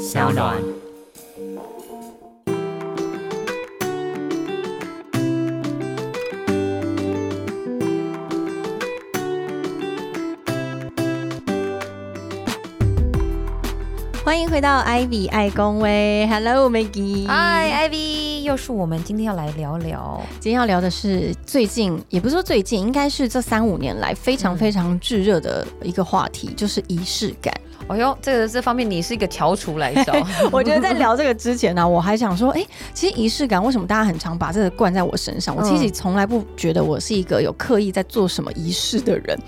小暖。欢迎回到 Ivy 爱公威，Hello Maggie，嗨，Ivy，又是我们今天要来聊聊。今天要聊的是最近，也不是说最近，应该是这三五年来非常非常炙热的一个话题，就是仪式感。哎呦，这个这方面你是一个翘楚来着。我觉得在聊这个之前呢，我还想说，哎，其实仪式感为什么大家很常把这个灌在我身上？我其实从来不觉得我是一个有刻意在做什么仪式的人。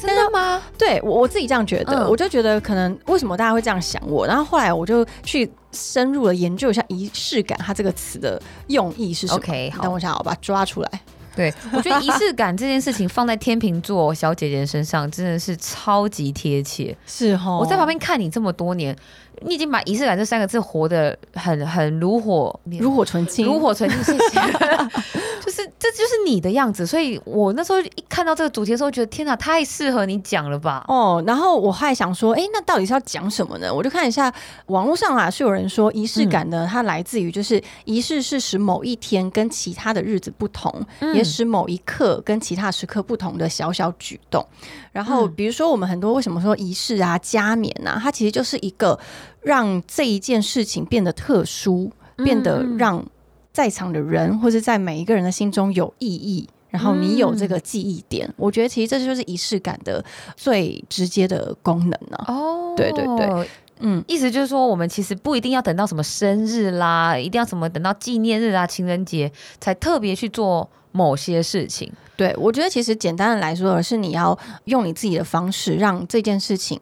真的吗？对我我自己这样觉得，我就觉得可能为什么大家会这样想我？然后后来我就去深入的研究一下仪式感它这个词的用意是什么。OK，等我一下，我把它抓出来。对，我觉得仪式感这件事情放在天秤座小姐姐身上真的是超级贴切。是哦，我在旁边看你这么多年。你已经把仪式感这三个字活得很很炉火炉火纯青，炉火纯青，谢谢。就是这就是你的样子，所以我那时候一看到这个主题的时候，觉得天哪，太适合你讲了吧？哦，然后我还想说，哎，那到底是要讲什么呢？我就看一下网络上啊，是有人说仪式感呢，它来自于就是仪式是使某一天跟其他的日子不同，也使某一刻跟其他时刻不同的小小举动。然后比如说我们很多为什么说仪式啊、加冕啊，它其实就是一个。让这一件事情变得特殊，变得让在场的人或者在每一个人的心中有意义，然后你有这个记忆点，我觉得其实这就是仪式感的最直接的功能呢。哦，对对对，嗯，意思就是说，我们其实不一定要等到什么生日啦，一定要什么等到纪念日啊、情人节才特别去做某些事情。对我觉得，其实简单的来说，而是你要用你自己的方式让这件事情。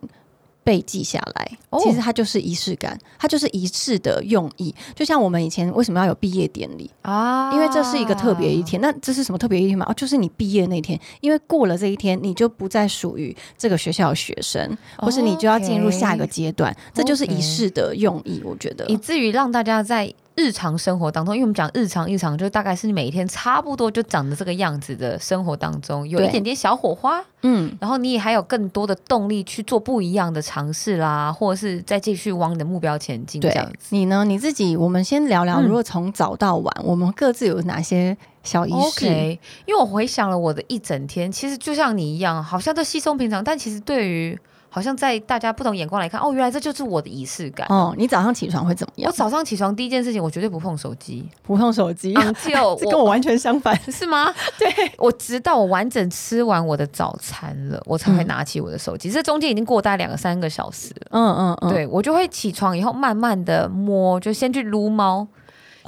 被记下来，其实它就是仪式感，它就是仪式的用意。就像我们以前为什么要有毕业典礼啊？因为这是一个特别一天。那这是什么特别一天嘛？哦，就是你毕业那天。因为过了这一天，你就不再属于这个学校的学生，或是你就要进入下一个阶段。这就是仪式的用意，我觉得，以至于让大家在。日常生活当中，因为我们讲日常日常，就大概是你每一天差不多就长得这个样子的生活当中，有一点点小火花，嗯，然后你也还有更多的动力去做不一样的尝试啦，或者是再继续往你的目标前进。这样子，你呢？你自己，我们先聊聊，如果从早到晚，我们各自有哪些小仪式？因为我回想了我的一整天，其实就像你一样，好像都稀松平常，但其实对于好像在大家不同眼光来看，哦，原来这就是我的仪式感。哦，你早上起床会怎么样？我早上起床第一件事情，我绝对不碰手机，不碰手机。就 这跟我完全相反，是吗？对，我直到我完整吃完我的早餐了，我才会拿起我的手机。这中间已经过大概两个三个小时了。嗯嗯嗯，对我就会起床以后慢慢的摸，就先去撸猫。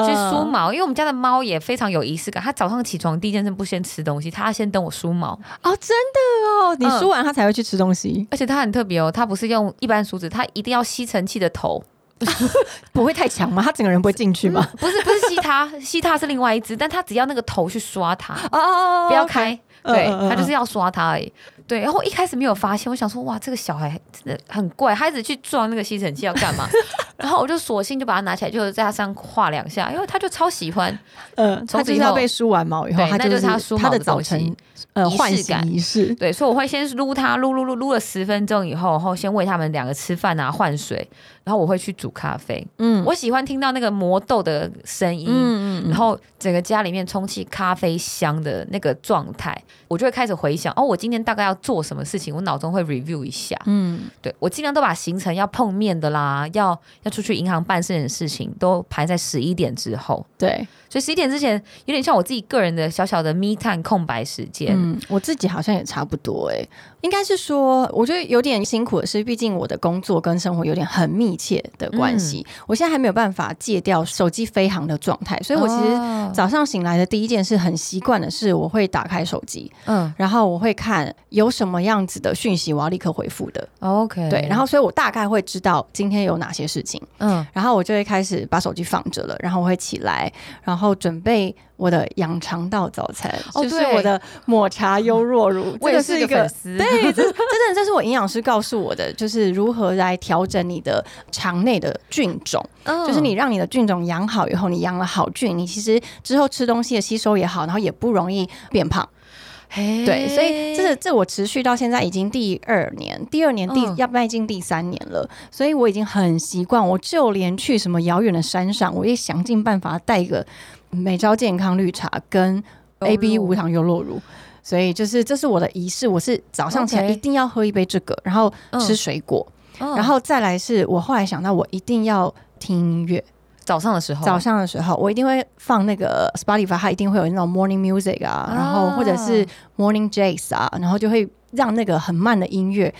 去梳毛，因为我们家的猫也非常有仪式感。它早上起床第一件事不先吃东西，它要先等我梳毛。哦，真的哦，你梳完它才会去吃东西。而且它很特别哦，它不是用一般梳子，它一定要吸尘器的头，不会太强吗？它整个人不会进去吗？不是，不是吸它，吸它是另外一只，但它只要那个头去刷它，哦，不要开，对，它就是要刷它而已。对，然后一开始没有发现，我想说哇，这个小孩真的很怪，他一直去撞那个吸尘器要干嘛？然后我就索性就把它拿起来，就在它上画两下，因为他就超喜欢。呃，他就是要被梳完毛以后，他就是他梳毛的早晨呃仪式感仪式。对，所以我会先撸它，撸撸撸撸了十分钟以后，然后先喂他们两个吃饭啊，换水。然后我会去煮咖啡，嗯，我喜欢听到那个磨豆的声音，嗯嗯，然后整个家里面充气咖啡香的那个状态，我就会开始回想，哦，我今天大概要做什么事情，我脑中会 review 一下，嗯，对我尽量都把行程要碰面的啦，要要出去银行办事的事情都排在十一点之后，对。所以十一点之前有点像我自己个人的小小的 me time 空白时间。嗯，我自己好像也差不多哎，应该是说，我觉得有点辛苦的是，毕竟我的工作跟生活有点很密切的关系，我现在还没有办法戒掉手机飞行的状态，所以我其实早上醒来的第一件事，很习惯的是我会打开手机，嗯，然后我会看有什么样子的讯息，我要立刻回复的。OK，对，然后所以我大概会知道今天有哪些事情，嗯，然后我就会开始把手机放着了，然后我会起来，然后。然后准备我的养肠道早餐，就是我的抹茶优若乳。这个是一个对，这真的这是我营养师告诉我的，就是如何来调整你的肠内的菌种。就是你让你的菌种养好以后，你养了好菌，你其实之后吃东西的吸收也好，然后也不容易变胖。对，所以这是这我持续到现在已经第二年，第二年第要迈进第三年了，所以我已经很习惯，我就连去什么遥远的山上，我也想尽办法带一个美招健康绿茶跟 A B 无糖优酪乳，所以就是这是我的仪式，我是早上起来一定要喝一杯这个，然后吃水果，然后再来是我后来想到我一定要听音乐。早上的时候，早上的时候，我一定会放那个 Spotify，它一定会有那种 morning music 啊，然后或者是 morning jazz 啊，然后就会让那个很慢的音乐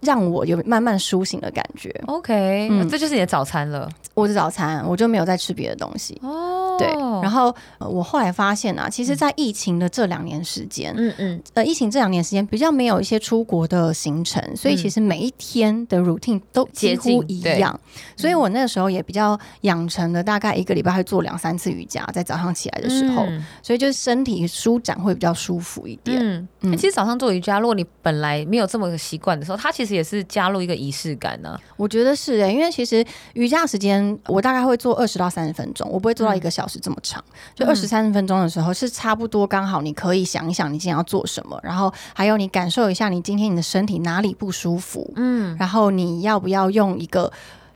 让我有慢慢苏醒的感觉。OK，这就是你的早餐了。我的早餐，我就没有再吃别的东西。哦，对。然后我后来发现啊，其实，在疫情的这两年时间，嗯嗯，呃，疫情这两年时间比较没有一些出国的行程，所以其实每一天的 routine 都几乎一样。所以我那个时候也比较养成了大概一个礼拜会做两三次瑜伽，在早上起来的时候，所以就是身体舒展会比较舒服一点。嗯，其实早上做瑜伽，如果你本来没有这么个习惯的时候，它其实也是加入一个仪式感呢。我觉得是诶，因为其实瑜伽时间。我大概会做二十到三十分钟，我不会做到一个小时这么长。就二十三十分钟的时候，是差不多刚好，你可以想一想你今天要做什么，然后还有你感受一下你今天你的身体哪里不舒服，嗯，然后你要不要用一个，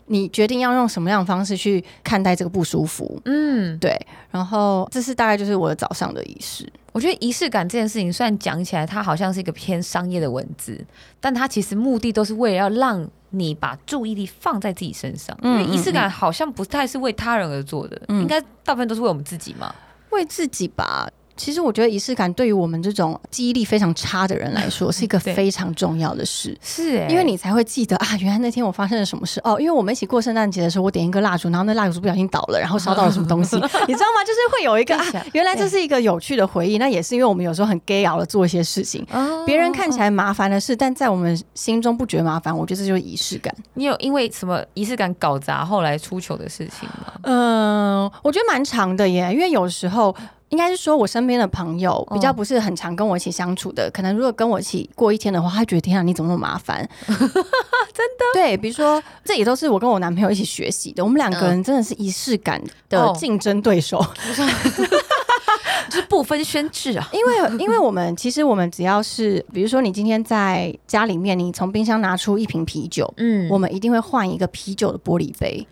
你决定要用什么样的方式去看待这个不舒服，嗯，对。然后这是大概就是我的早上的仪式。我觉得仪式感这件事情，虽然讲起来它好像是一个偏商业的文字，但它其实目的都是为了要让。你把注意力放在自己身上，因为仪式感好像不太是为他人而做的，应该大部分都是为我们自己嘛，为自己吧。其实我觉得仪式感对于我们这种记忆力非常差的人来说，是一个非常重要的事。是，因为你才会记得啊，原来那天我发生了什么事哦。因为我们一起过圣诞节的时候，我点一个蜡烛，然后那蜡烛不小心倒了，然后烧到了什么东西，你知道吗？就是会有一个啊，原来这是一个有趣的回忆。那也是因为我们有时候很 gay 熬的做一些事情，别人看起来麻烦的事，但在我们心中不觉得麻烦。我觉得这就是仪式感。你有因为什么仪式感搞砸后来出糗的事情吗？嗯，我觉得蛮长的耶，因为有时候。应该是说，我身边的朋友比较不是很常跟我一起相处的。可能如果跟我一起过一天的话，他觉得天啊，你怎么那么麻烦？真的？对，比如说，这也都是我跟我男朋友一起学习的。我们两个人真的是仪式感的竞争对手，就是不分轩轾啊。因为，因为我们其实我们只要是，比如说你今天在家里面，你从冰箱拿出一瓶啤酒，嗯，我们一定会换一个啤酒的玻璃杯，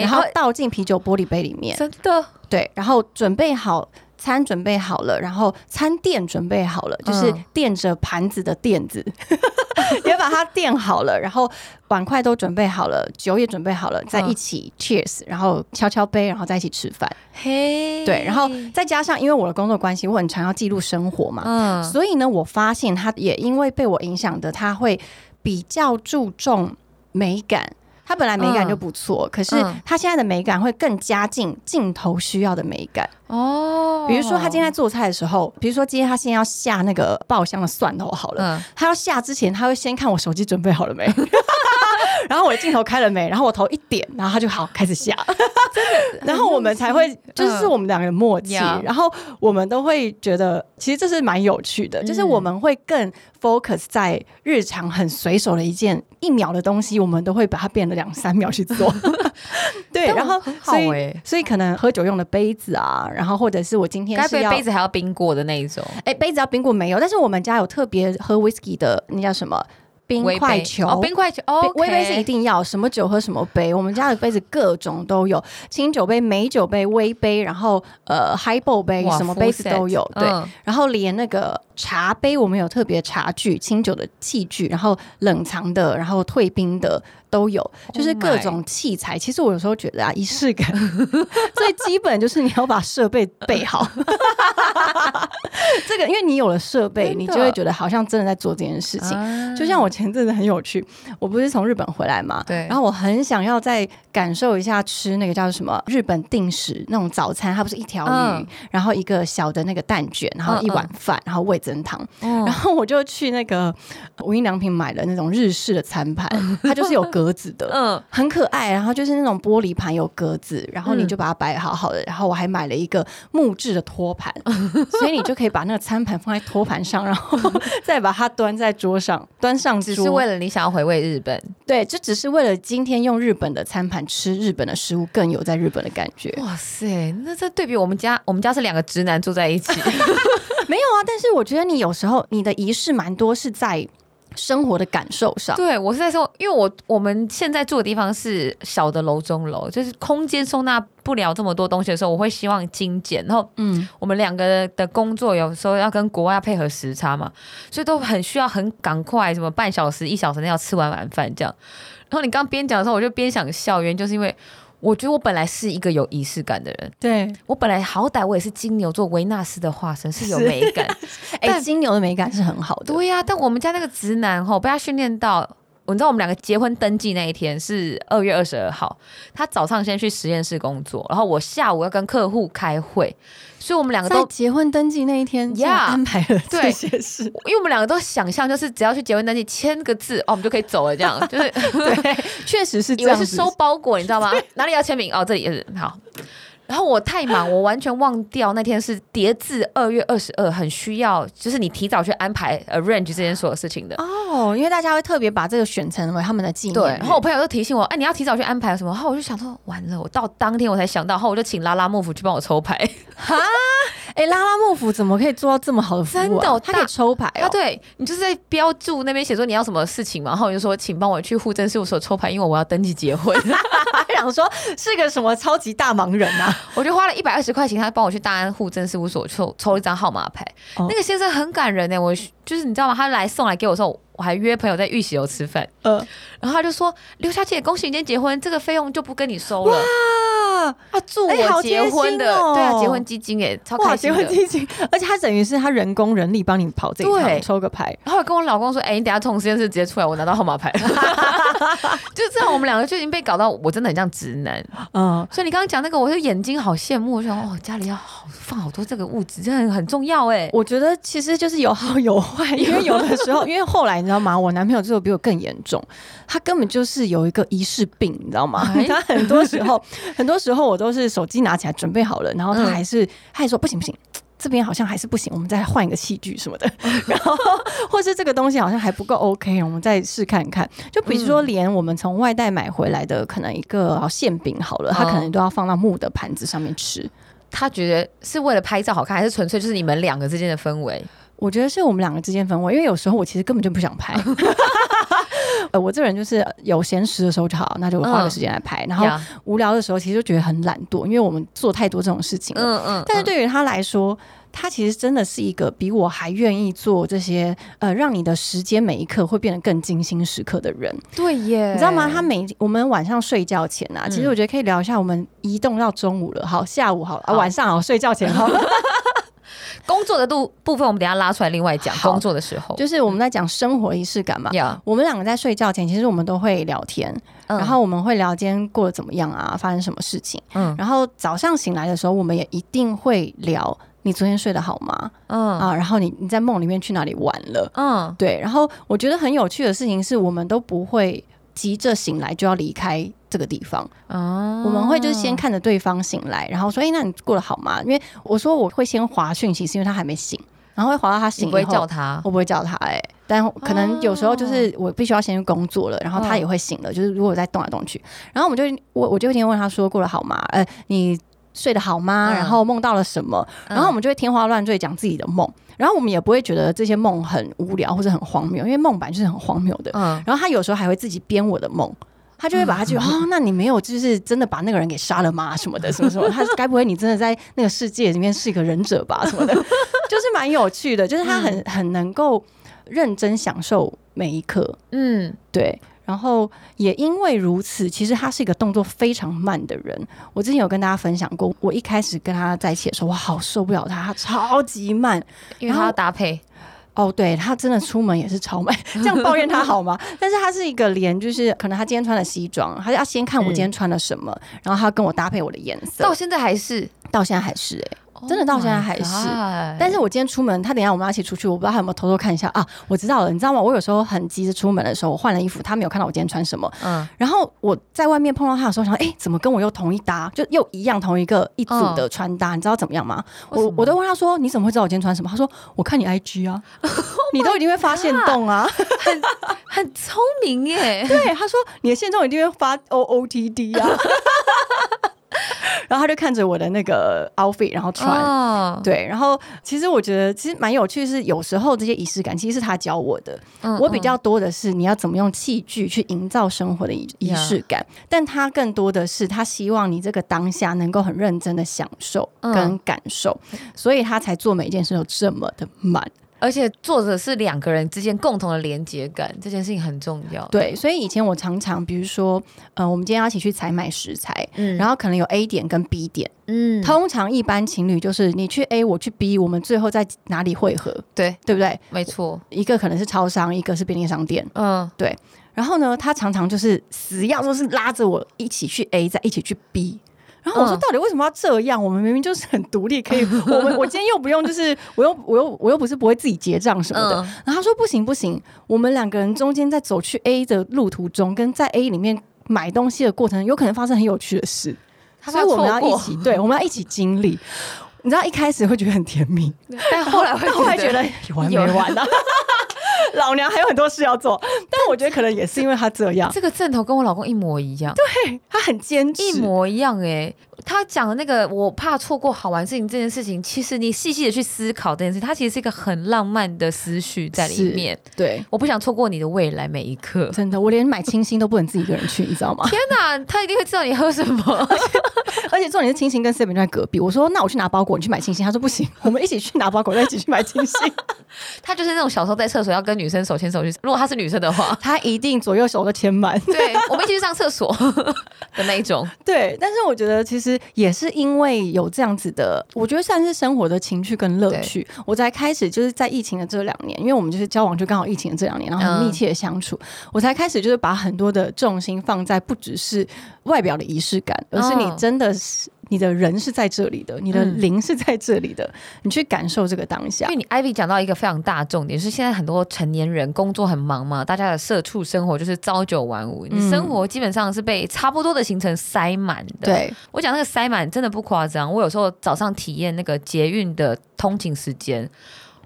然后倒进啤酒玻璃杯里面。真的？对，然后准备好。餐准备好了，然后餐垫准备好了，就是垫着盘子的垫子，也把它垫好了，然后碗筷都准备好了，酒也准备好了，在一起 cheers，然后敲敲杯，然后在一起吃饭。嘿，对，然后再加上因为我的工作关系，我很常要记录生活嘛，嗯，所以呢，我发现他也因为被我影响的，他会比较注重美感。他本来美感就不错，可是它现在的美感会更加近镜头需要的美感哦。比如说他今天在做菜的时候，比如说今天他先要下那个爆香的蒜头好了，他要下之前他会先看我手机准备好了没。然后我的镜头开了没？然后我头一点，然后他就好开始下，真的。然后我们才会就是我们两个人默契，然后我们都会觉得其实这是蛮有趣的，就是我们会更 focus 在日常很随手的一件一秒的东西，我们都会把它变了两三秒去做。对，然后所以所以可能喝酒用的杯子啊，然后或者是我今天是要杯子还要冰过的那一种，哎，杯子要冰过没有？但是我们家有特别喝 whisky 的，那叫什么？冰块球，冰块球，哦，微杯是一定要，什么酒喝什么杯。我们家的杯子各种都有，清酒杯、美酒杯、微杯，然后呃，highball 杯，什么杯子都有。对，然后连那个茶杯，我们有特别茶具、清酒的器具，然后冷藏的，然后退冰的。都有，就是各种器材。其实我有时候觉得啊，仪式感 最基本就是你要把设备备好。这个，因为你有了设备，你就会觉得好像真的在做这件事情。就像我前阵子很有趣，我不是从日本回来嘛，对，然后我很想要再感受一下吃那个叫什么日本定时那种早餐，它不是一条鱼，然后一个小的那个蛋卷，然后一碗饭，然后味增汤，然后我就去那个无印良品买了那种日式的餐盘，它就是有。格子的，嗯，很可爱。然后就是那种玻璃盘有格子，然后你就把它摆好好的。然后我还买了一个木质的托盘，所以你就可以把那个餐盘放在托盘上，然后 再把它端在桌上，端上只是为了你想要回味日本。对，就只是为了今天用日本的餐盘吃日本的食物，更有在日本的感觉。哇塞，那这对比我们家，我们家是两个直男住在一起。没有啊，但是我觉得你有时候你的仪式蛮多是在生活的感受上。对我是在说，因为我我们现在住的地方是小的楼中楼，就是空间收纳不了这么多东西的时候，我会希望精简。然后，嗯，我们两个的工作有时候要跟国外要配合时差嘛，所以都很需要很赶快，什么半小时、一小时内要吃完晚饭这样。然后你刚边讲的时候，我就边想笑，原因就是因为。我觉得我本来是一个有仪式感的人，对我本来好歹我也是金牛座维纳斯的化身，是有美感。哎，金牛的美感是很好的。对呀，但我们家那个直男吼，被他训练到。你知道我们两个结婚登记那一天是二月二十二号，他早上先去实验室工作，然后我下午要跟客户开会，所以我们两个都结婚登记那一天呀安排了这些事，因为我们两个都想象就是只要去结婚登记签个字哦，我们就可以走了，这样就是 对，确实是以为是收包裹，你知道吗？哪里要签名哦？这里也是好。然后我太忙，我完全忘掉那天是叠字二月二十二，很需要就是你提早去安排 arrange 这件所有事情的哦，因为大家会特别把这个选成为他们的纪念。对，然后我朋友就提醒我，哎，你要提早去安排什么？然后我就想说，完了，我到当天我才想到，然后我就请拉拉幕府去帮我抽牌。哈，哎，拉拉幕府怎么可以做到这么好的服务？真的，他可以抽牌哦。对你就是在标注那边写说你要什么事情嘛，然后我就说，请帮我去户政事务所抽牌，因为我要登记结婚。想说是个什么超级大忙人啊！我就花了一百二十块钱，他帮我去大安户政事务所抽抽一张号码牌。那个先生很感人呢，我就是你知道吗？他来送来给我时候，我还约朋友在玉溪楼吃饭。嗯，然后他就说：“刘小姐，恭喜你今天结婚，这个费用就不跟你收了。”啊祝我结婚的，对啊，结婚基金哎，超开心结婚基金，而且他等于是他人工人力帮你跑这一趟，抽个牌。然后跟我老公说：“哎，你等下从实验室直接出来，我拿到号码牌。”就这样，我们两个就已经被搞到，我真的很像直男。嗯，所以你刚刚讲那个，我就眼睛好羡慕，我想哦，家里要好放好多这个物质，真的很重要哎。我觉得其实就是有好有坏，因为有的时候，因为后来你知道吗？我男朋友之后比我更严重，他根本就是有一个仪式病，你知道吗？他很多时候，很多时候我都是手机拿起来准备好了，然后他还是他还说不行不行。这边好像还是不行，我们再换一个器具什么的，然后或是这个东西好像还不够 OK，我们再试看看。就比如说，连我们从外带买回来的可能一个馅饼好了，他可能都要放到木的盘子上面吃。他觉得是为了拍照好看，还是纯粹就是你们两个之间的氛围？我觉得是我们两个之间氛围，因为有时候我其实根本就不想拍。呃，我这人就是有闲时的时候就好，那就花个时间来拍。然后无聊的时候，其实就觉得很懒惰，因为我们做太多这种事情了。嗯嗯。但是对于他来说，他其实真的是一个比我还愿意做这些呃，让你的时间每一刻会变得更精心时刻的人。对耶，你知道吗？他每我们晚上睡觉前啊，其实我觉得可以聊一下，我们移动到中午了，好，下午好啊，晚上好，睡觉前好。工作的度部分，我们等下拉出来另外讲。工作的时候，就是我们在讲生活仪式感嘛。我们两个在睡觉前，其实我们都会聊天，然后我们会聊今天过得怎么样啊，发生什么事情。嗯，然后早上醒来的时候，我们也一定会聊你昨天睡得好吗？嗯啊，然后你你在梦里面去哪里玩了？嗯，对。然后我觉得很有趣的事情是，我们都不会急着醒来就要离开。这个地方哦，我们会就是先看着对方醒来，然后说：“哎，那你过得好吗？”因为我说我会先划讯息，是因为他还没醒，然后会划到他醒。不会叫他，我不会叫他哎，但可能有时候就是我必须要先去工作了，然后他也会醒了。就是如果在动来动去，然后我们就我我就会先问他说：“过得好吗？呃，你睡得好吗？然后梦到了什么？”然后我们就会天花乱坠讲自己的梦，然后我们也不会觉得这些梦很无聊或者很荒谬，因为梦版就是很荒谬的。嗯，然后他有时候还会自己编我的梦。他就会把他就哦，那你没有就是真的把那个人给杀了吗？什么的，什么什么？他该不会你真的在那个世界里面是一个忍者吧？什么的，就是蛮有趣的，就是他很很能够认真享受每一刻。嗯，对。然后也因为如此，其实他是一个动作非常慢的人。我之前有跟大家分享过，我一开始跟他在一起的时候，我好受不了他，他超级慢，因为他要搭配。哦，对他真的出门也是超美，这样抱怨他好吗？但是他是一个连，就是可能他今天穿的西装，他要先看我今天穿了什么，然后他跟我搭配我的颜色。到现在还是，到现在还是，哎。真的到现在还是，但是我今天出门，他等下我们要一起出去，我不知道他有没有偷偷看一下啊？我知道了，你知道吗？我有时候很急着出门的时候，我换了衣服，他没有看到我今天穿什么。嗯，然后我在外面碰到他的时候，想，哎，怎么跟我又同一搭，就又一样同一个一组的穿搭？你知道怎么样吗？我我都问他说，你怎么会知道我今天穿什么？他说，我看你 IG 啊，你都一定会发现动啊，很很聪明耶。对，他说你的现动一定会发 OOTD 啊。然后他就看着我的那个 outfit，然后穿，对，然后其实我觉得其实蛮有趣，是有时候这些仪式感其实是他教我的，我比较多的是你要怎么用器具去营造生活的仪仪式感，但他更多的是他希望你这个当下能够很认真的享受跟感受，所以他才做每一件事都这么的满。而且作者是两个人之间共同的连接感，这件事情很重要。对，所以以前我常常，比如说，呃，我们今天要一起去采买食材，嗯，然后可能有 A 点跟 B 点，嗯，通常一般情侣就是你去 A，我去 B，我们最后在哪里汇合？对，对不对？没错，一个可能是超商，一个是便利商店，嗯，对。然后呢，他常常就是死要说是拉着我一起去 A，再一起去 B。然后我说，到底为什么要这样？我们明明就是很独立，可以，我们我今天又不用，就是我又我又我又不是不会自己结账什么的。然后他说不行不行，我们两个人中间在走去 A 的路途中，跟在 A 里面买东西的过程，有可能发生很有趣的事，所以我们要一起，对，我们要一起经历。你知道一开始会觉得很甜蜜，但后来会后来觉得有 完没完呢？老娘还有很多事要做，但我觉得可能也是因为他这样。这个阵头跟我老公一模一样，对他很坚持，一模一样哎。他讲的那个我怕错过好玩事情这件事情，其实你细细的去思考这件事，它其实是一个很浪漫的思绪在里面。对，我不想错过你的未来每一刻。真的，我连买清新都不能自己一个人去，你知道吗？天哪，他一定会知道你喝什么。而且重点是清新跟 seven 就在隔壁。我说那我去拿包裹，你去买清新。他说不行，我们一起去拿包裹，再一起去买清新。他就是那种小时候在厕所要跟女生手牵手去。如果他是女生的话，他一定左右手都牵满。对，我们一起去上厕所的那一种。对，但是我觉得其实也是因为有这样子的，我觉得算是生活的情趣跟乐趣，我才开始就是在疫情的这两年，因为我们就是交往就刚好疫情的这两年，然后很密切的相处，我才开始就是把很多的重心放在不只是外表的仪式感，而是你真的是。你的人是在这里的，你的灵是在这里的，你去感受这个当下。因为你 Ivy 讲到一个非常大重点，是现在很多成年人工作很忙嘛，大家的社畜生活就是朝九晚五，你生活基本上是被差不多的行程塞满的。对我讲那个塞满真的不夸张，我有时候早上体验那个捷运的通勤时间，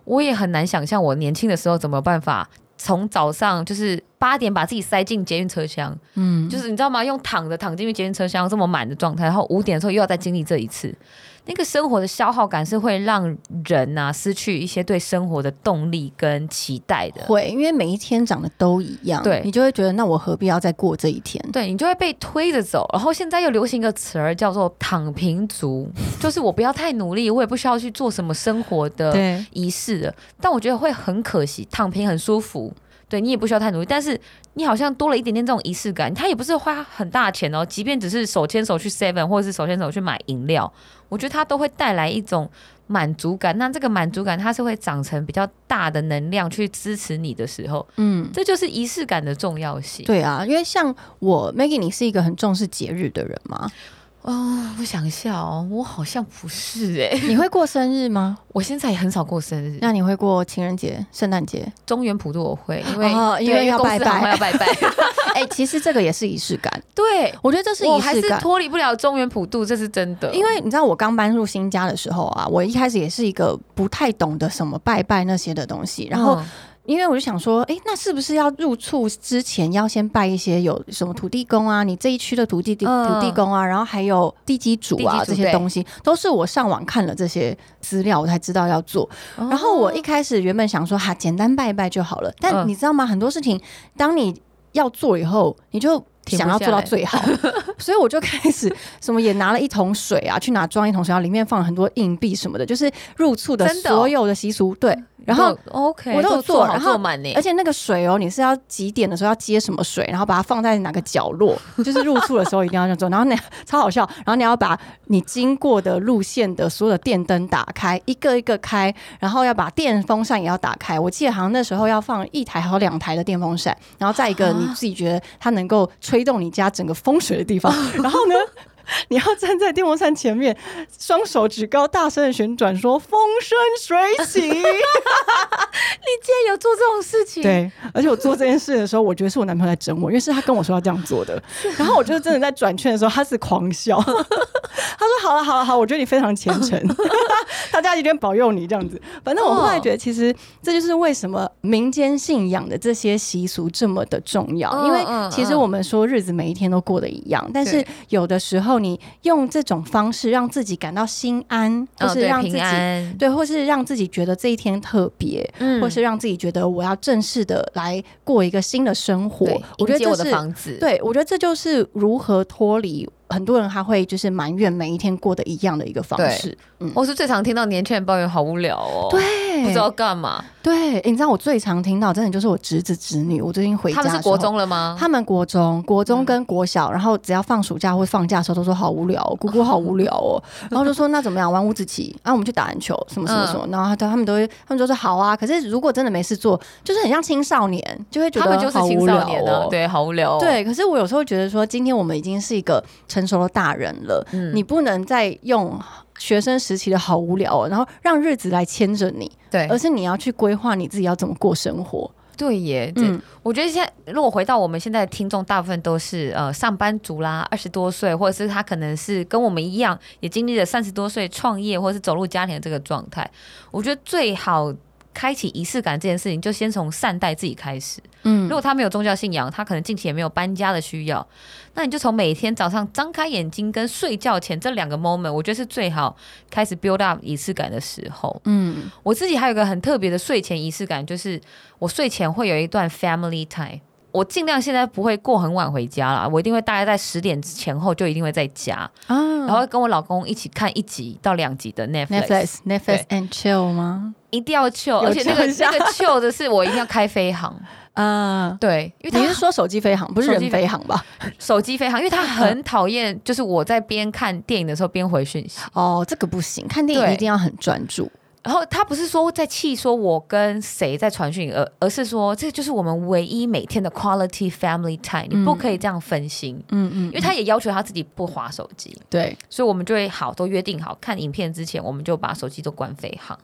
我也很难想象我年轻的时候怎么办法。从早上就是八点把自己塞进捷运车厢，嗯，就是你知道吗？用躺着躺进去捷运车厢这么满的状态，然后五点的时候又要再经历这一次，那个生活的消耗感是会让人呐失去一些对生活的动力跟期待的。会，因为每一天长得都一样，对你就会觉得那我何必要再过这一天？对你就会被推着走。然后现在又流行一个词儿叫做“躺平族”，就是我不要太努力，我也不需要去做什么生活的仪式。但我觉得会很可惜，躺平很舒服。对你也不需要太努力，但是你好像多了一点点这种仪式感。他也不是花很大钱哦，即便只是手牵手去 Seven，或者是手牵手去买饮料，我觉得它都会带来一种满足感。那这个满足感，它是会长成比较大的能量去支持你的时候，嗯，这就是仪式感的重要性。对啊，因为像我 Maggie，你是一个很重视节日的人吗？哦，我想一下哦，我好像不是哎。你会过生日吗？我现在也很少过生日。那你会过情人节、圣诞节？中原普渡我会，因为因为要拜拜，要拜拜。哎，其实这个也是仪式感。对，我觉得这是仪式感，脱离不了中原普渡，这是真的。因为你知道，我刚搬入新家的时候啊，我一开始也是一个不太懂得什么拜拜那些的东西，然后。因为我就想说，哎，那是不是要入厝之前要先拜一些有什么土地公啊？你这一区的土地地土地公啊，然后还有地基主啊这些东西，都是我上网看了这些资料，我才知道要做。然后我一开始原本想说，哈，简单拜一拜就好了。但你知道吗？很多事情，当你要做以后，你就。想要做到最好，所以我就开始什么也拿了一桶水啊，去哪装一桶水，然后里面放了很多硬币什么的，就是入厝的所有的习俗。对，然后 OK，我都有做，然后。而且那个水哦，你是要几点的时候要接什么水，然后把它放在哪个角落，就是入厝的时候一定要这样做。然后那超好笑，然后你要把你经过的路线的所有的电灯打开，一个一个开，然后要把电风扇也要打开。我记得好像那时候要放一台还有两台的电风扇，然后再一个你自己觉得它能够。吹动你家整个风水的地方，然后呢，你要站在电风扇前面，双手举高，大声的旋转，说“风生水起”。你竟然有做这种事情？对，而且我做这件事的时候，我觉得是我男朋友在整我，因为是他跟我说要这样做的。然后我就真的在转圈的时候，他是狂笑。他说：“好了，好了，好，我觉得你非常虔诚。”大家一定保佑你这样子。反正我后来觉得，其实这就是为什么民间信仰的这些习俗这么的重要。因为其实我们说日子每一天都过得一样，但是有的时候你用这种方式让自己感到心安，或是让自己对，或是让自己觉得这一天特别，或是让自己觉得我要正式的来过一个新的生活。我觉得这是对，我觉得这就是如何脱离。很多人还会就是埋怨每一天过得一样的一个方式。嗯我是最常听到年轻人抱怨好无聊哦，对，不知道干嘛。对，你知道我最常听到真的就是我侄子侄女，我最近回家，他们是国中了吗？他们国中，国中跟国小，然后只要放暑假或放假的时候，都说好无聊，姑姑好无聊哦。然后就说那怎么样玩五子棋，啊我们去打篮球，什么什么什么。然后他他们都会，他们就说好啊。可是如果真的没事做，就是很像青少年，就会觉得好无聊哦。对，好无聊。对，可是我有时候觉得说，今天我们已经是一个成熟的大人了，你不能再用。学生时期的好无聊，哦然后让日子来牵着你，对，而是你要去规划你自己要怎么过生活。对耶，嗯，我觉得现在如果回到我们现在的听众，大部分都是呃上班族啦，二十多岁，或者是他可能是跟我们一样，也经历了三十多岁创业或者是走入家庭的这个状态。我觉得最好开启仪式感这件事情，就先从善待自己开始。嗯，如果他没有宗教信仰，他可能近期也没有搬家的需要。那你就从每天早上张开眼睛跟睡觉前这两个 moment，我觉得是最好开始 build up 仪式感的时候。嗯，我自己还有个很特别的睡前仪式感，就是我睡前会有一段 family time。我尽量现在不会过很晚回家了，我一定会大概在十点前后就一定会在家，啊，然后跟我老公一起看一集到两集的 Netflix Netflix and chill 吗？一定要 chill，而且那个那个 chill 的是我一定要开飞航。嗯，对，因为你是说手机飞行，不是人飞行吧？手机飞行，因为他 很讨厌，就是我在边看电影的时候边回讯息。哦，这个不行，看电影一定要很专注。然后他不是说在气说我跟谁在传讯，而而是说这就是我们唯一每天的 quality family time，你不可以这样分心。嗯嗯，因为他也要求他自己不划手机。对，所以我们就会好都约定好，看影片之前我们就把手机都关飞行。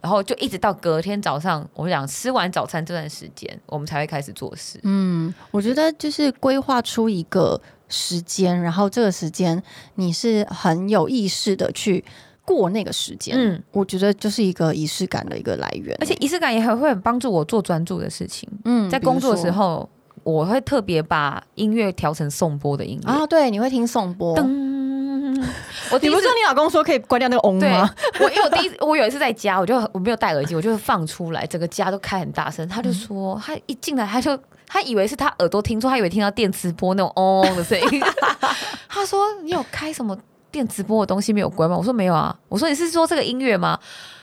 然后就一直到隔天早上，我们讲吃完早餐这段时间，我们才会开始做事。嗯，我觉得就是规划出一个时间，然后这个时间你是很有意识的去过那个时间。嗯，我觉得就是一个仪式感的一个来源，而且仪式感也很会很帮助我做专注的事情。嗯，在工作的时候，我会特别把音乐调成颂钵的音乐啊，对，你会听颂钵。我你不是说你老公说可以关掉那个嗡吗？我因为我第一 我有一次在家，我就我没有戴耳机，我就放出来，整个家都开很大声。他就说他一进来他就他以为是他耳朵听错，他以为听到电磁波那种嗡嗡的声音。他说你有开什么电磁波的东西没有关吗？我说没有啊。我说你是说这个音乐吗？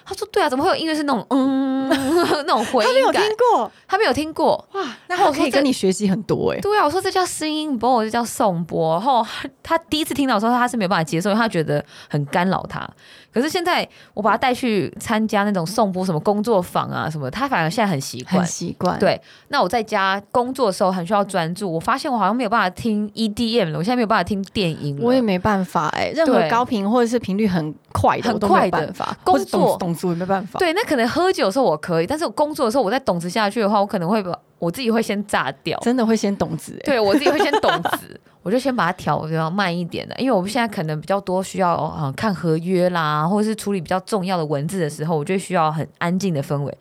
他说对啊，怎么会有音乐是那种嗯 那种回音？他没有听过，他没有听过哇。然后我可以跟你学习很多哎。对啊，我说这叫声音波，这叫颂波。然后他第一次听到的时候，他是没有办法接受，因为他觉得很干扰他。可是现在我把他带去参加那种送播什么工作坊啊什么，他反而现在很习惯，很习惯。对，那我在家工作的时候很需要专注，我发现我好像没有办法听 EDM 了，我现在没有办法听电音我也没办法哎，任何高频或者是频率很快的，很快的工作懂词没办法。对，那可能喝酒的时候我可以，但是我工作的时候我在懂词下去的话，我可能会把我自己会先炸掉，真的会先懂词。对我自己会先懂词。我就先把它调比较慢一点的，因为我们现在可能比较多需要啊看合约啦，或者是处理比较重要的文字的时候，我就需要很安静的氛围。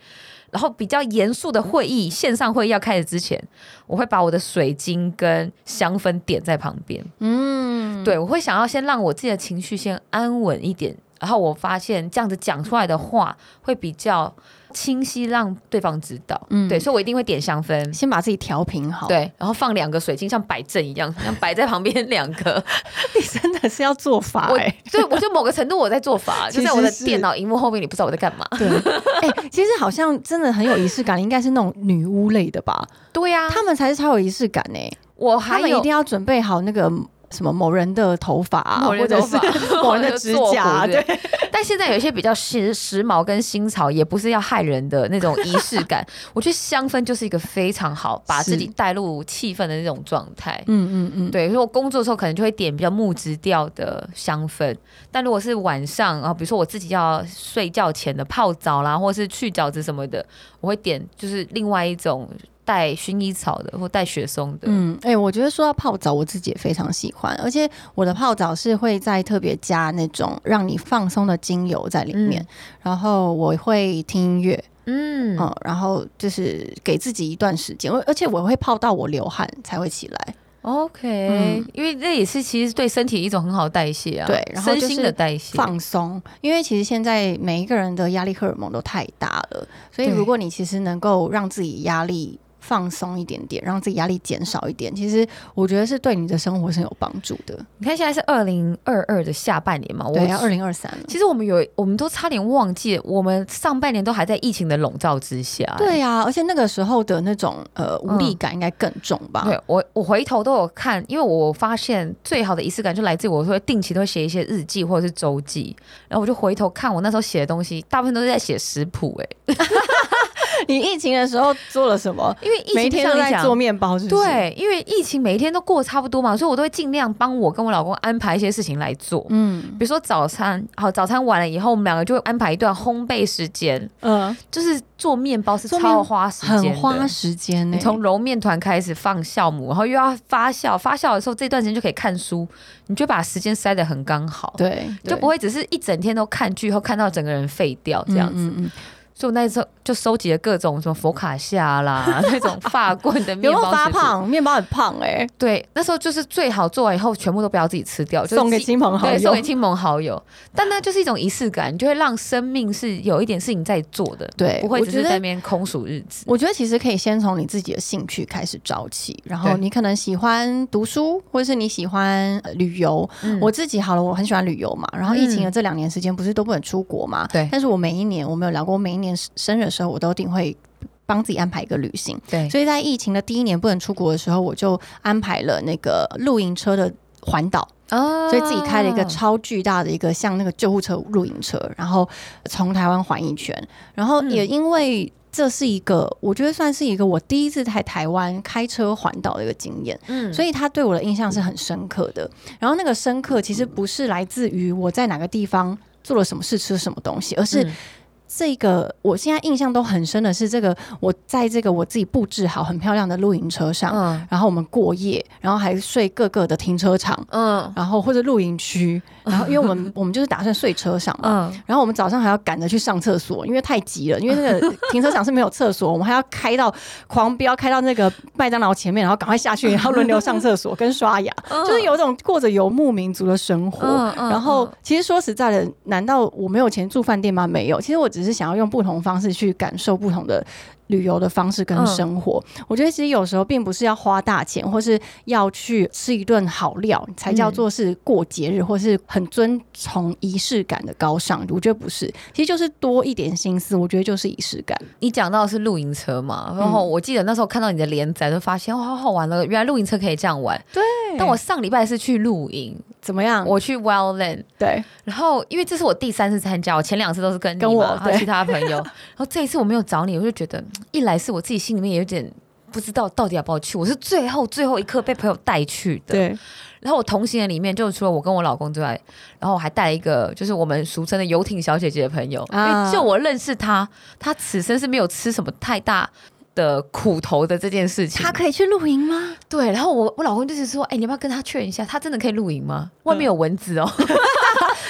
然后比较严肃的会议，线上会议要开始之前，我会把我的水晶跟香氛点在旁边。嗯，对，我会想要先让我自己的情绪先安稳一点，然后我发现这样子讲出来的话会比较。清晰让对方知道，嗯，对，所以我一定会点香氛，先把自己调平好，对，然后放两个水晶，像摆正一样，像摆在旁边两个。你真的是要做法哎，对，我就某个程度我在做法，就在我的电脑荧幕后面，你不知道我在干嘛。对，哎，其实好像真的很有仪式感，应该是那种女巫类的吧？对呀，他们才是超有仪式感呢。我还有一定要准备好那个。什么某人的头发，或者是 某人的指甲，对。但现在有一些比较时时髦跟新潮，也不是要害人的那种仪式感。我觉得香氛就是一个非常好把自己带入气氛的那种状态。嗯嗯嗯，对。如果工作的时候可能就会点比较木质调的香氛，但如果是晚上啊，比如说我自己要睡觉前的泡澡啦，或者是去角质什么的，我会点就是另外一种。带薰衣草的，或带雪松的。嗯，哎、我觉得说到泡澡，我自己也非常喜欢，而且我的泡澡是会在特别加那种让你放松的精油在里面，然后我会听音乐，嗯嗯，然后就是给自己一段时间，而而且我会泡到我流汗才会起来。，OK，、嗯因为这也是其实对身体一种很好的代谢啊，对然后身心就是的代谢。放松，因为其实现在每一个人的压力荷尔蒙都太大了，所以如果你其实能够让自己压力放松一点点，让自己压力减少一点，其实我觉得是对你的生活是有帮助的。你看现在是二零二二的下半年嘛，我对，要二零二三了。其实我们有，我们都差点忘记，我们上半年都还在疫情的笼罩之下。对呀、而且那个时候的那种呃无力感应该更重吧？对我，我回头都有看，因为我发现最好的仪式感就来自于我会定期都会写一些日记或者是周记，然后我就回头看我那时候写的东西，大部分都是在写食谱，哎，你疫情的时候做了什么？因为疫每一天情像你讲都在做面包是不是，对，因为疫情每一天都过差不多嘛，所以我都会尽量帮我跟我老公安排一些事情来做。嗯比如说早餐，好，早餐完了以后，我们两个就会安排一段烘焙时间，嗯，就是做面包是超花时间，很花时间从揉面团开始放酵母，然后又要发酵，发酵的时候这段时间就可以看书，你就把时间塞得很刚好，，对，就不会只是一整天都看剧后看到整个人废掉这这样子。嗯嗯所以我那时候就收集了各种什么佛卡夏啦，那种发棍的嗯有没有面包。发胖？面包很胖哎、对，那时候就是最好做完以后全部都不要自己吃掉，就是送给亲朋好友对，送给。亲朋好友。但那就是一种仪式感，你就会让生命是有一点事情在做的，对不会只是在那边空数日子。我觉得其实可以先从你自己的兴趣开始找起，然后你可能喜欢读书，或者是你喜欢呃旅游。嗯我自己好了，我很喜欢旅游嘛。然后疫情的这两年时间，不是都不能出国嘛？对但是我每一年，我们有聊过，我每一年生日的时候，我都一定会帮自己安排一个旅行。对，所以在疫情的第一年不能出国的时候，我就安排了那个露营车的环岛。哦所以自己开了一个超巨大的一个像那个救护车露营车，然后从台湾环一圈，然后嗯也因为这是一个，我觉得算是一个我第一次在台湾开车环岛的一个经验，嗯所以他对我的印象是很深刻的。然后那个深刻其实不是来自于我在哪个地方做了什么事、吃了什么东西，而是嗯这个我现在印象都很深的是这个，我在这个我自己布置好很漂亮的露营车上，嗯然后我们过夜，然后还睡各个的停车场。嗯然后或者露营区，然后因为我们我们就是打算睡车上嘛，嗯，然后我们早上还要赶着去上厕所，因为太急了，因为那个 停车场是没有厕所，我们还要开到狂飙，开到那个麦当劳前面，然后赶快下去，然后轮流上厕所跟刷牙，就是有种过着游牧民族的生活。然后嗯其实说实在的，难道我没有钱住饭店吗？没有，其实我只是想要用不同方式去感受不同的。旅游的方式跟生活，我觉得其实有时候并不是要花大钱，或是要去吃一顿好料才叫做是过节日，或是很遵从仪式感的高尚。我觉得不是，其实就是多一点心思，我觉得就是仪式感。你讲到的是露营车嘛，然后我记得那时候看到你的连载，就发现哇，好好玩了，原来露营车可以这样玩。对但我上礼拜是去露营，怎么样？我去 Wildland，对然后因为这是我第三次参加，我前两次都是跟你跟我嘛还有对其他朋友，然后这一次我没有找你，我就觉得一来是我自己心里面有点不知道到底要不要去，我是最后最后一刻被朋友带去的。对，然后我同行的里面，就除了我跟我老公之外，然后我还带了一个就是我们俗称的游艇小姐姐的朋友，因啊为就我认识她，她此生是没有吃什么太大。的苦头的这件事情，他可以去露营吗？对，然后我我老公就是说，哎、你要不要跟他确认一下，他真的可以露营吗？外面有蚊子哦。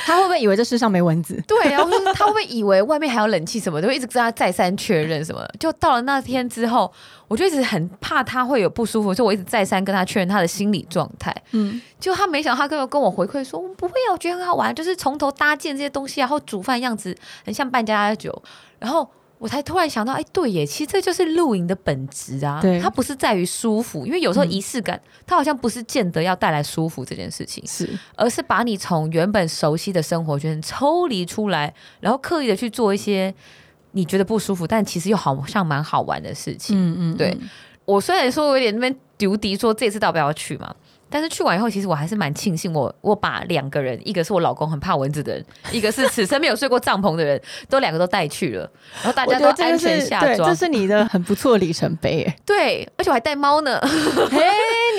他会不会以为这世上没蚊子？对，然后就是他会不会以为外面还有冷气什么的，就一直跟他再三确认什么的。就到了那天之后，我就一直很怕他会有不舒服，所以我一直再三跟他确认他的心理状态。嗯，就他没想到他跟我跟我回馈说，我不会啊，我觉得很好玩，就是从头搭建这些东西，然后煮饭样子很像扮家家酒，然后。我才突然想到，哎，对耶，其实这就是露营的本质啊。对它不是在于舒服，因为有时候嗯仪式感，它好像不是见得要带来舒服这件事情。是而是把你从原本熟悉的生活圈抽离出来，然后刻意的去做一些你觉得不舒服，但其实又好像蛮好玩的事情。嗯嗯，对我虽然说我有点那边丢敌说这次到不要去嘛，但是去完以后，其实我还是蛮庆幸我我把两个人，一个是我老公很怕蚊子的人，一个是此生没有睡过帐篷的人，都两个都带去了，然后大家都安全下装这。是你的很不错的里程碑。哎对，而且我还带猫呢。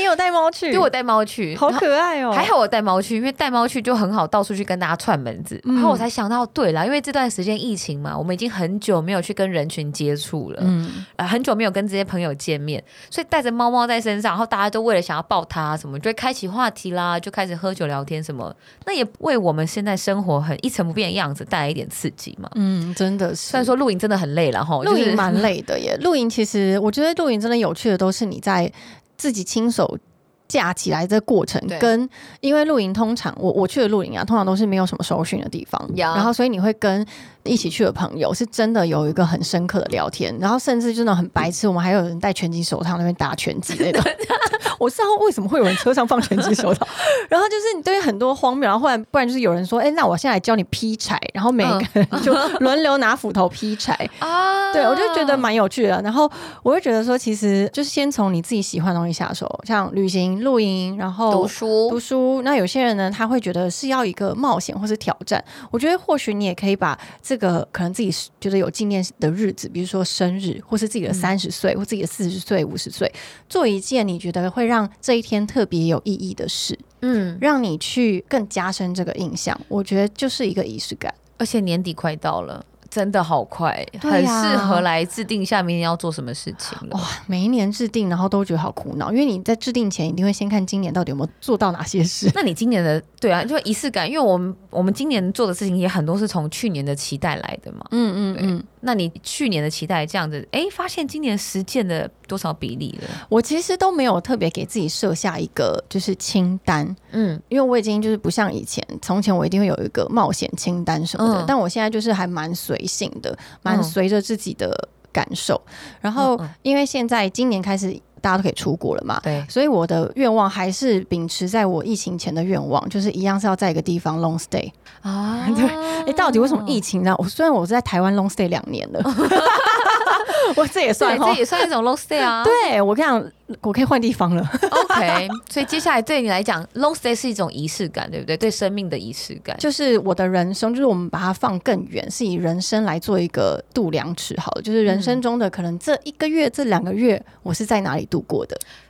有带猫去，对我带猫去，好可爱哦。还好我带猫去，因为带猫去就很好到处去跟大家串门子。然后我才想到，对啦，因为这段时间疫情嘛，我们已经很久没有去跟人群接触了，嗯，很久没有跟这些朋友见面，所以带着猫猫在身上，然后大家都为了想要抱它什么，就会开启话题啦，就开始喝酒聊天什么。那也为我们现在生活很一成不变的样子带来一点刺激嘛。嗯，真的是。虽然说露营真的很累了哈，露营蛮累的耶。露营其实我觉得露营真的有趣的都是你在自己亲手。架起来的过程，跟因为露营通常我我去的露营啊，通常都是没有什么收讯的地方，然后所以你会跟一起去的朋友是真的有一个很深刻的聊天，然后甚至真的很白痴，我们还有人戴拳击手套那边打拳击那种。我知道为什么会有人车上放拳击手套，然后就是你对很多荒谬，然后后来不然就是有人说，哎，那我现在教你劈柴，然后每个人就轮流拿斧头劈柴啊，对我就觉得蛮有趣的。然后我就觉得说，其实就是先从你自己喜欢的东西下手，像旅行。露营，然后读书，读书。那有些人呢，他会觉得是要一个冒险或是挑战。我觉得或许你也可以把这个可能自己觉得有纪念的日子，比如说生日，或是自己的三十岁，或自己的四十岁、五十岁，做一件你觉得会让这一天特别有意义的事，嗯，让你去更加深这个印象。我觉得就是一个仪式感，而且年底快到了。真的好快，很适合来制定下明年要做什么事情哇！每一年制定，然后都觉得好苦恼，因为你在制定前一定会先看今年到底有没有做到哪些事。那你今年的对啊，就仪式感，因为我们我们今年做的事情也很多是从去年的期待来的嘛。嗯嗯嗯。那你去年的期待这样子，哎，发现今年实践的多少比例了？我其实都没有特别给自己设下一个就是清单，嗯，因为我已经就是不像以前，从前我一定会有一个冒险清单什么的，但我现在就是还蛮随性的，蛮随着自己的感受。然后因为现在今年开始大家都可以出国了嘛，对，所以我的愿望还是秉持在我疫情前的愿望，就是一样是要在一个地方 long stay。啊，对，哎，到底为什么疫情呢？我虽然我是在台湾 long stay 两年了，我这也算，这也算一种 long stay 啊。对我跟你讲，我可以换地方了。OK，所以接下来对你来讲，long stay 是一种仪式感，对不对？对生命的仪式感，就是我的人生，就是我们把它放更远，是以人生来做一个度量尺，好了，就是人生中的可能这一个月、这两个月，我是在哪里度过的？嗯，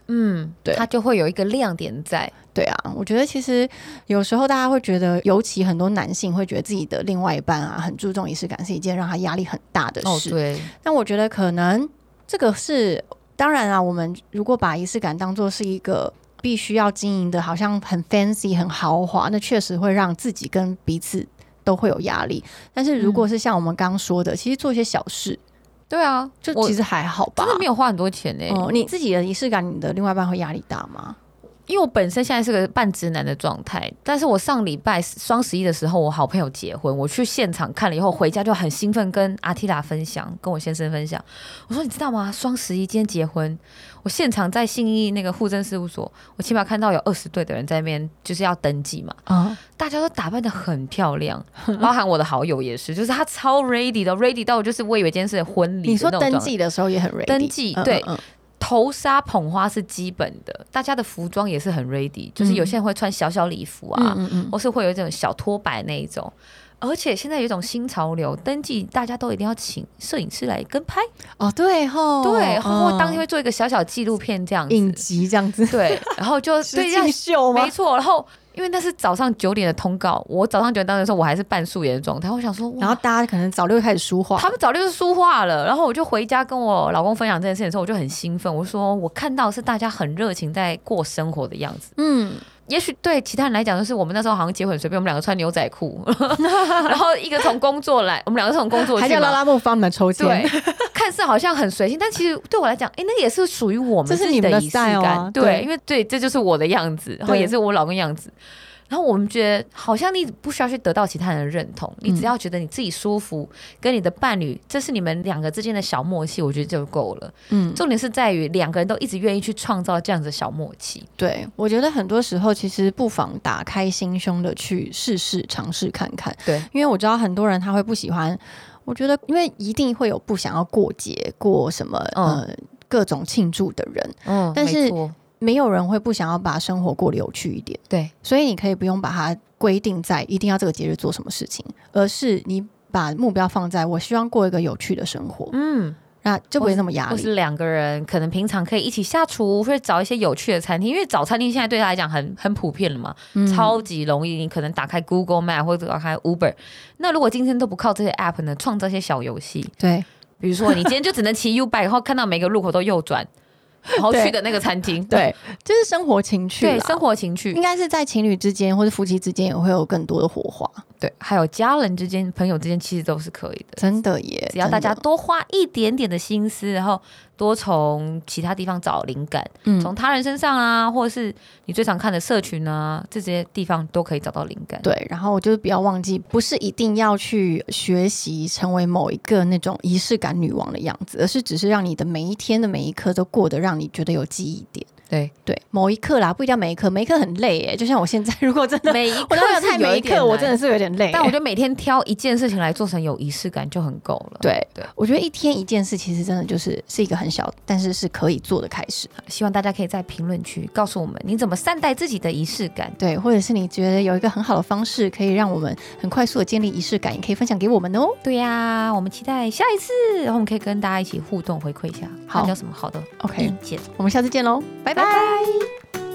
对，它就会有一个亮点在。对啊，我觉得其实有时候大家会觉得，尤其很多男性会觉得自己的另外一半啊，很注重仪式感，是一件让他压力很大的事。对，但我觉得可能这个是当然啊，我们如果把仪式感当做是一个必须要经营的，好像很 fancy、很豪华，那确实会让自己跟彼此都会有压力。但是如果是像我们刚刚说的，其实做一些小事，对啊，就其实还好吧，真的没有花很多钱呢。你自己的仪式感，你的另外一半会压力大吗？因为我本身现在是个半直男的状态，但是我上礼拜双十一的时候，我好朋友结婚，我去现场看了以后，回家就很兴奋，跟阿提达分享，跟我先生分享。我说你知道吗？双十一今天结婚，我现场在信义那个户政事务所，我起码看到有二十对的人在那边，就是要登记嘛。啊，大家都打扮的很漂亮，包含我的好友也是，就是他超 ready 的，ready 到就是我以为今天是婚礼。你说登记的时候也很 ready，登记对。头纱捧花是基本的，大家的服装也是很 ready，就是有些人会穿小小礼服啊，或是会有一种小拖摆那一种。而且现在有一种新潮流，登记大家都一定要请摄影师来跟拍。哦，对吼，对，或当天会做一个小小纪录片这样子，影集这样子，对，然后就对秀没错，然后。因为那是早上九点的通告，我早上九点到的时候，我还是半素颜的状态。我想说，然后大家可能早六开始梳化，他们早六就梳化了。然后我就回家跟我老公分享这件事情的时候，我就很兴奋。我说，我看到是大家很热情在过生活的样子。嗯。也许对其他人来讲，就是我们那时候好像结婚随便，我们两个穿牛仔裤，然后一个从工作来，我们两个从工作还叫拉拉木帮们抽签，对，看似好像很随性，但其实对我来讲，哎，那也是属于我们自己的仪式感，对，因为对，这就是我的样子，然后也是我老公样子。然后我们觉得，好像你不需要去得到其他人的认同，你只要觉得你自己舒服，跟你的伴侣，这是你们两个之间的小默契，我觉得就够了。嗯，重点是在于两个人都一直愿意去创造这样子小默契。对，我觉得很多时候其实不妨打开心胸的去试试尝试看看。对，因为我知道很多人他会不喜欢，我觉得因为一定会有不想要过节过什么呃各种庆祝的人。嗯，但是。没有人会不想要把生活过得有趣一点，对，所以你可以不用把它规定在一定要这个节日做什么事情，而是你把目标放在我希望过一个有趣的生活，嗯。那就不会那么压力。或是两个人可能平常可以一起下厨，或者找一些有趣的餐厅，因为找餐厅现在对他来讲很很普遍了嘛，超级容易。你可能打开 Google Map 或者打开 Uber。那如果今天都不靠这些 App 呢，创造一些小游戏，对，比如说你今天就只能骑 U bike，然后看到每个路口都右转。然后去的那个餐厅，对，就是生活情趣，对，生活情趣，应该是在情侣之间或者夫妻之间也会有更多的火花，对，还有家人之间、朋友之间，其实都是可以的，真的耶！只要大家多花一点点的心思，然后多从其他地方找灵感，嗯，从他人身上啊，或者是你最常看的社群啊，这些地方都可以找到灵感。对，然后就是不要忘记，不是一定要去学习成为某一个那种仪式感女王的样子，而是只是让你的每一天的每一刻都过得让你觉得有记忆点。对对，某一刻啦，不一定要每一刻，每一刻很累耶。就像我现在，如果真的每一刻太每一刻，我真的是有点累。但我觉得每天挑一件事情来做成有仪式感就很够了。对对，我觉得一天一件事，其实真的就是是一个很小，但是是可以做的开始。希望大家可以在评论区告诉我们，你怎么善待自己的仪式感？对，或者是你觉得有一个很好的方式，可以让我们很快速的建立仪式感，也可以分享给我们哦。对呀，我们期待下一次，然后我们可以跟大家一起互动回馈一下，好，有什么好的 OK 意见？我们下次见喽，拜拜。